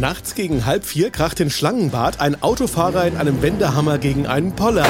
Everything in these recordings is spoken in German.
Nachts gegen halb vier kracht in Schlangenbad ein Autofahrer in einem Wendehammer gegen einen Poller.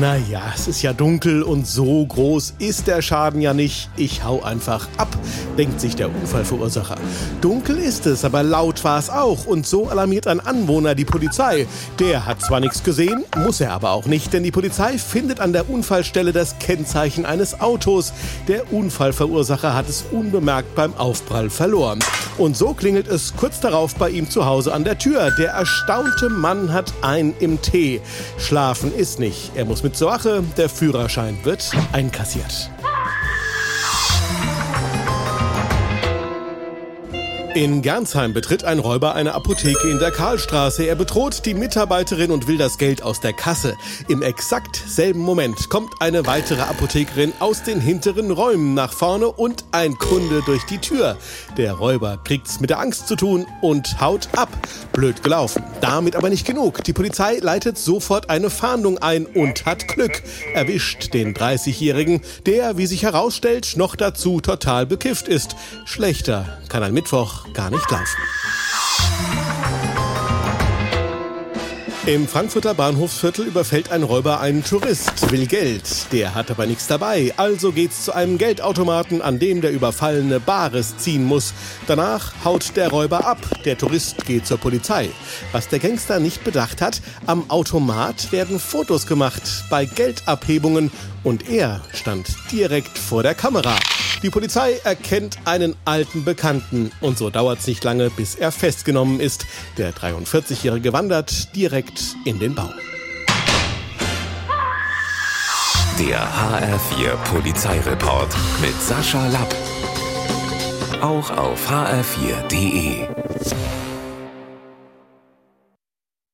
Naja, es ist ja dunkel und so groß ist der Schaden ja nicht. Ich hau einfach ab, denkt sich der Unfallverursacher. Dunkel ist es, aber laut war es auch und so alarmiert ein Anwohner die Polizei. Der hat zwar nichts gesehen, muss er aber auch nicht, denn die Polizei findet an der Unfallstelle das Kennzeichen eines Autos. Der Unfallverursacher hat es unbemerkt beim Aufprall verloren. Und so klingelt es kurz darauf bei ihm zu Hause an der Tür. Der erstaunte Mann hat ein im Tee. Schlafen ist nicht. Er muss mit zur Wache. Der Führerschein wird einkassiert. In Gernsheim betritt ein Räuber eine Apotheke in der Karlstraße. Er bedroht die Mitarbeiterin und will das Geld aus der Kasse. Im exakt selben Moment kommt eine weitere Apothekerin aus den hinteren Räumen nach vorne und ein Kunde durch die Tür. Der Räuber kriegt's mit der Angst zu tun und haut ab. Blöd gelaufen. Damit aber nicht genug. Die Polizei leitet sofort eine Fahndung ein und hat Glück. Erwischt den 30-Jährigen, der, wie sich herausstellt, noch dazu total bekifft ist. Schlechter kann ein Mittwoch gar nicht laufen. Im Frankfurter Bahnhofsviertel überfällt ein Räuber einen Tourist, will Geld. Der hat aber nichts dabei, also geht's zu einem Geldautomaten, an dem der Überfallene Bares ziehen muss. Danach haut der Räuber ab, der Tourist geht zur Polizei. Was der Gangster nicht bedacht hat, am Automat werden Fotos gemacht bei Geldabhebungen und er stand direkt vor der Kamera. Die Polizei erkennt einen alten Bekannten und so dauert es nicht lange, bis er festgenommen ist. Der 43-Jährige wandert direkt in den Bau. Der HR4 Polizeireport mit Sascha Lapp. Auch auf hr4.de.